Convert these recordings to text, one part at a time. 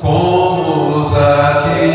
como os aqui.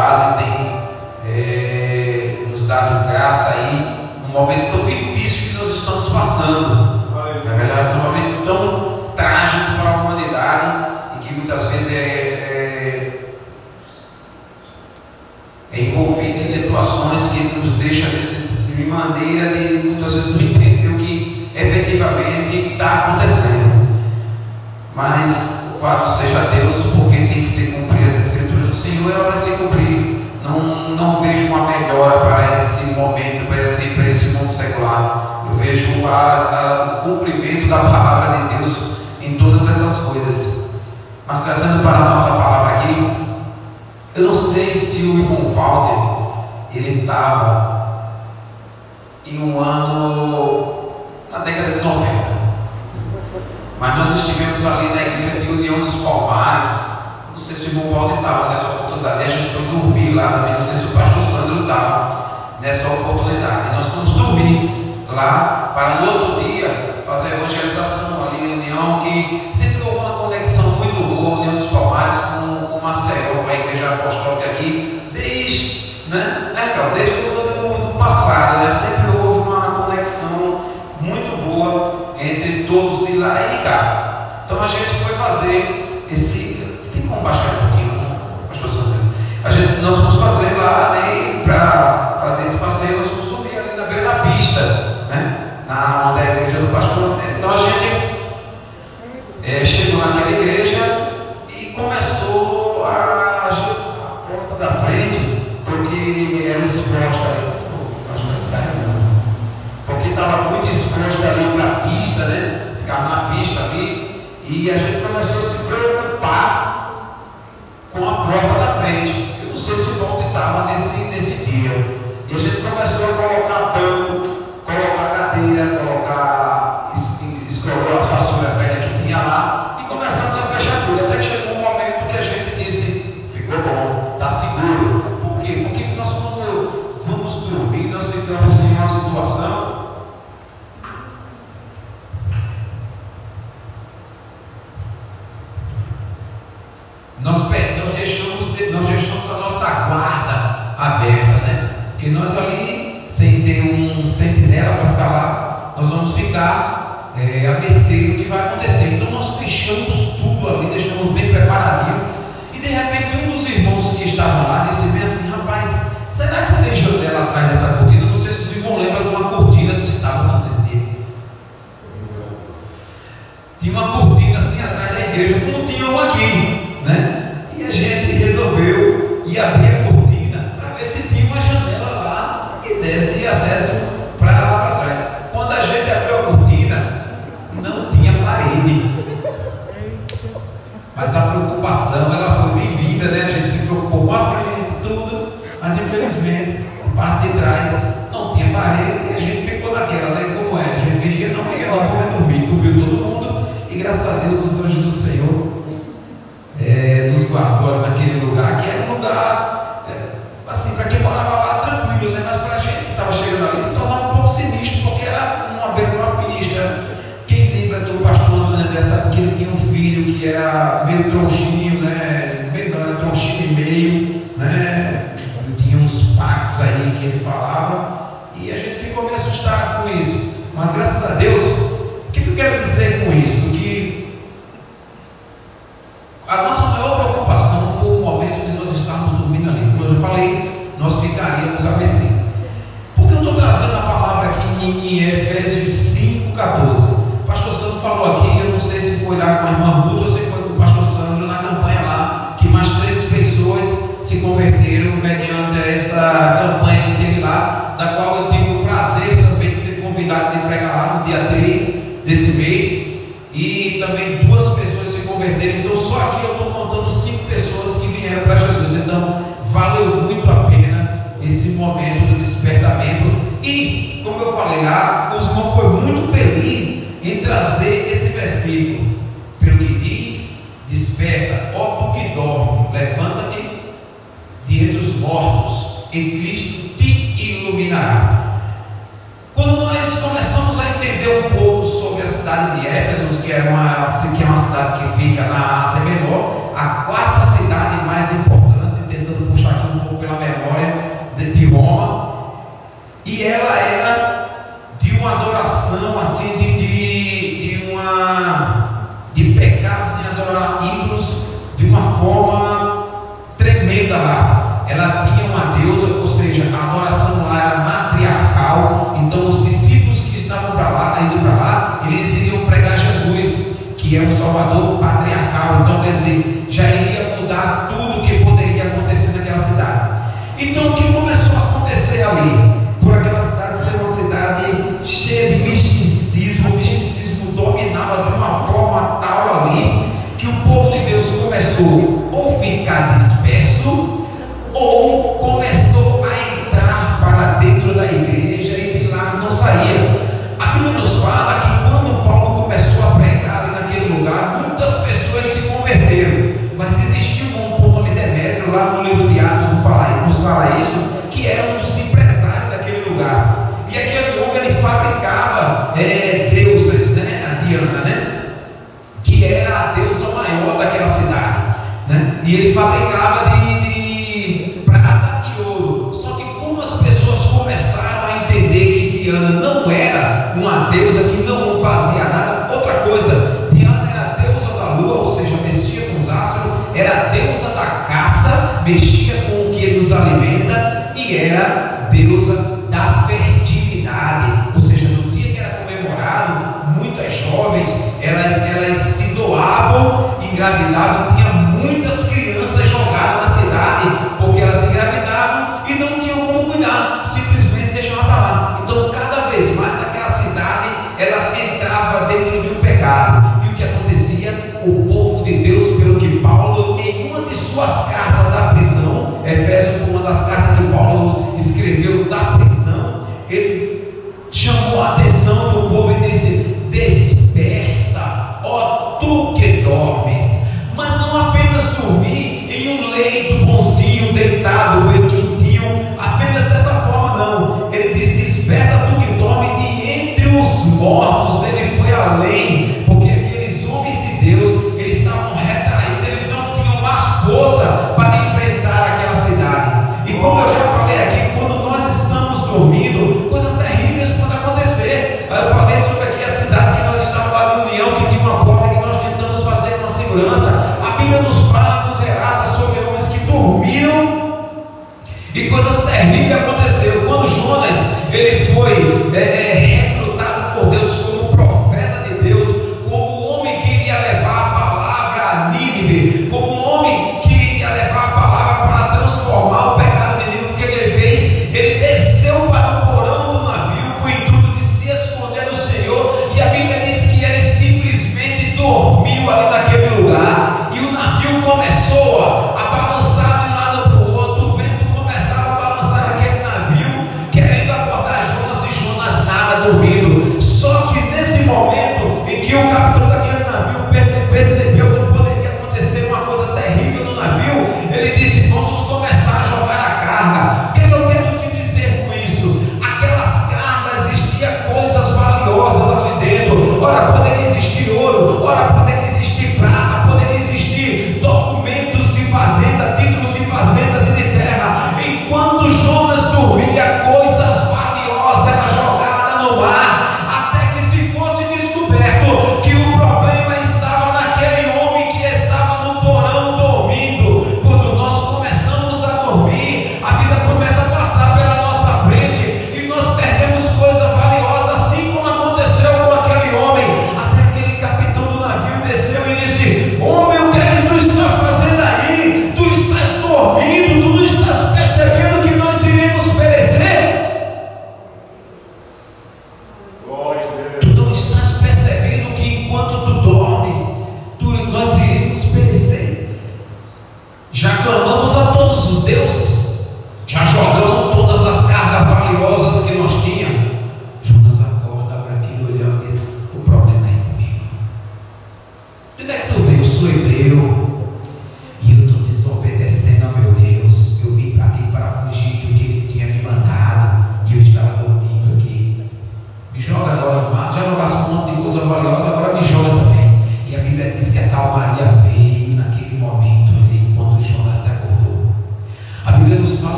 e tem é, nos dado graça aí num momento tão difícil que nós estamos passando. Na é verdade, num momento tão trágico para a humanidade e que muitas vezes é, é, é envolvido em situações que nos deixa de maneira de muitas vezes não entender o que efetivamente está acontecendo. Mas agora para esse momento, para esse, para esse mundo secular. Eu vejo a, a, o cumprimento da palavra de Deus em todas essas coisas. Mas trazendo para a nossa palavra aqui, eu não sei se o irmão Walter ele estava em um ano na década de 90. Mas nós estivemos ali na igreja de União dos Palmares. Não sei se o irmão Walter estava nessa oportunidade. A gente foi dormir lá também. Não sei se o pastor Sandro lá nessa oportunidade. Nós estamos dormindo lá para no outro dia fazer evangelização ali em que sempre houve uma conexão muito boa, União dos Palmares com, o Maceió, com a Igreja Apostólica aqui, desde, né, né desde o ano passado, né, sempre houve uma conexão muito boa entre todos de lá e de cá. Então a gente foi fazer meio né? Meio não, e meio, né? Tinha uns pactos aí que ele falava, e a gente ficou meio assustado com isso. Mas graças a Deus, o que eu quero dizer com isso? Que a nossa maior preocupação foi o momento de nós estarmos dormindo ali. Como eu falei, nós ficaríamos ABC. Por que eu estou trazendo a palavra aqui em Efésios 5,14? Pastor Santo falou aqui, eu não sei se foi lá com a irmã Ruth ou se cidade de Éfeso, que é uma, que é uma cidade que fica na Ásia Menor, a quarta cidade mais importante, tentando puxar aqui um pouco pela memória, de, de Roma. E ela era de uma adoração assim de conservador patriarcal. Então, quer dizer, Diana não era uma deusa que não fazia o povo de Deus, pelo que Paulo, em uma de suas cartas,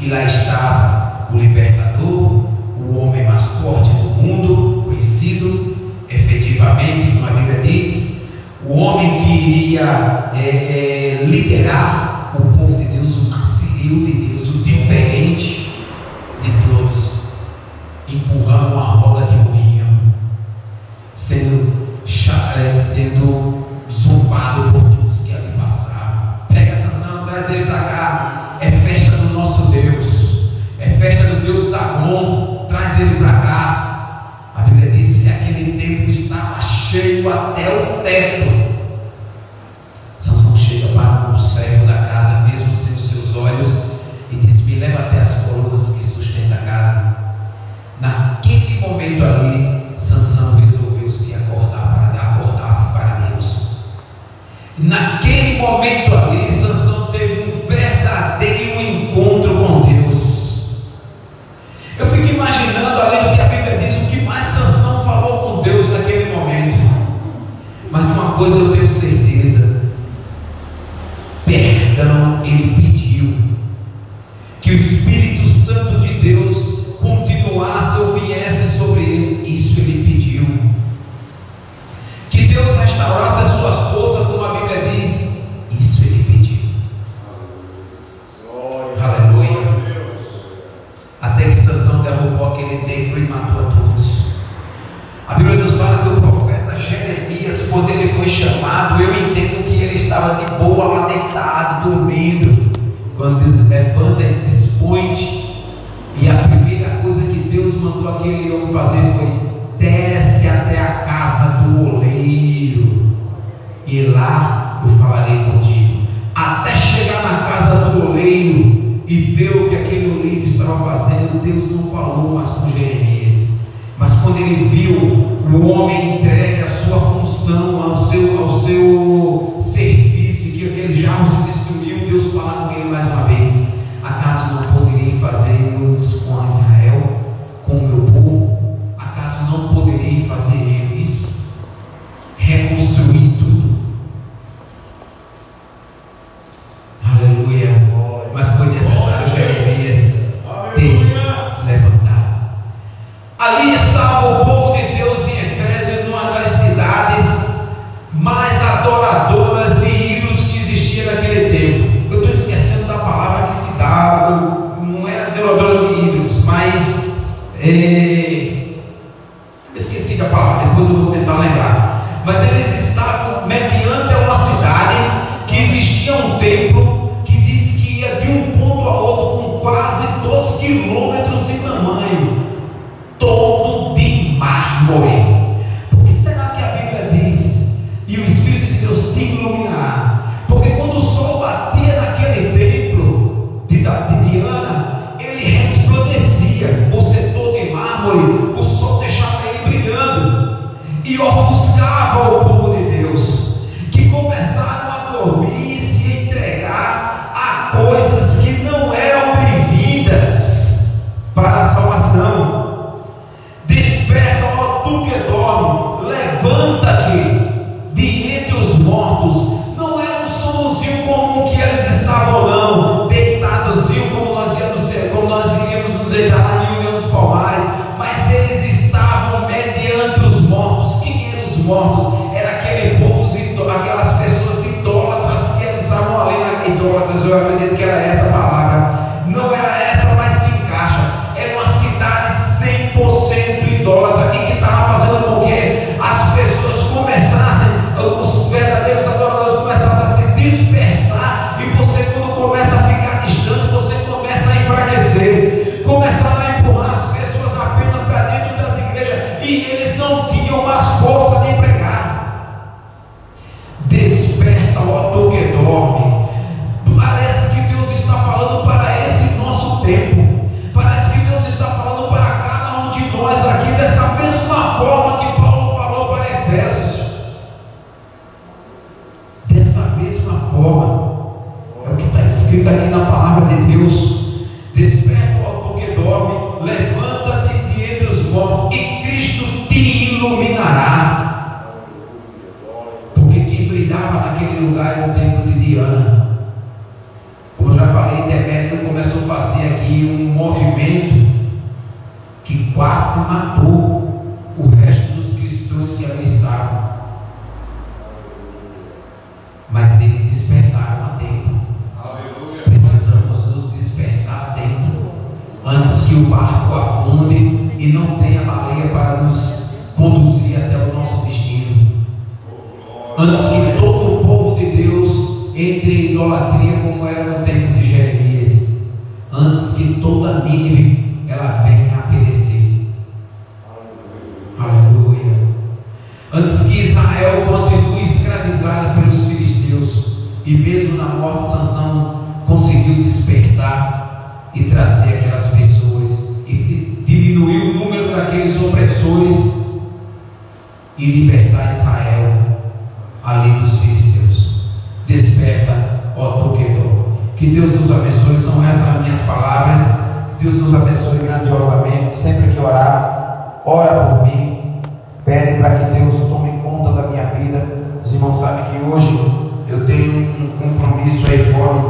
E lá estava o libertador, o homem mais forte do mundo, conhecido efetivamente, como a Bíblia diz, o homem que iria é, é, liderar o povo de Deus, o auxílio de servo da casa, mesmo sem os seus olhos, e disse: Me leva até as colunas que sustenta a casa. Naquele momento ali, Sansão resolveu se acordar para acordar-se para Deus. Naquele momento ele viu o homem entregue à sua função, ao seu, ao seu coisas que matou o resto dos cristãos que ali estavam. Mas eles despertaram a tempo. Aleluia. Precisamos nos despertar a tempo antes que o barco afunde e não tenha baleia para nos conduzir até o nosso destino. Oh, antes que E mesmo na morte, Sansão conseguiu despertar e trazer aquelas pessoas e diminuir o número daqueles opressores e libertar Israel ali dos filisteus. Desperta, ó Toquedó. Que Deus nos abençoe. São essas minhas palavras. Deus nos abençoe grandiosamente. Sempre que orar, ora por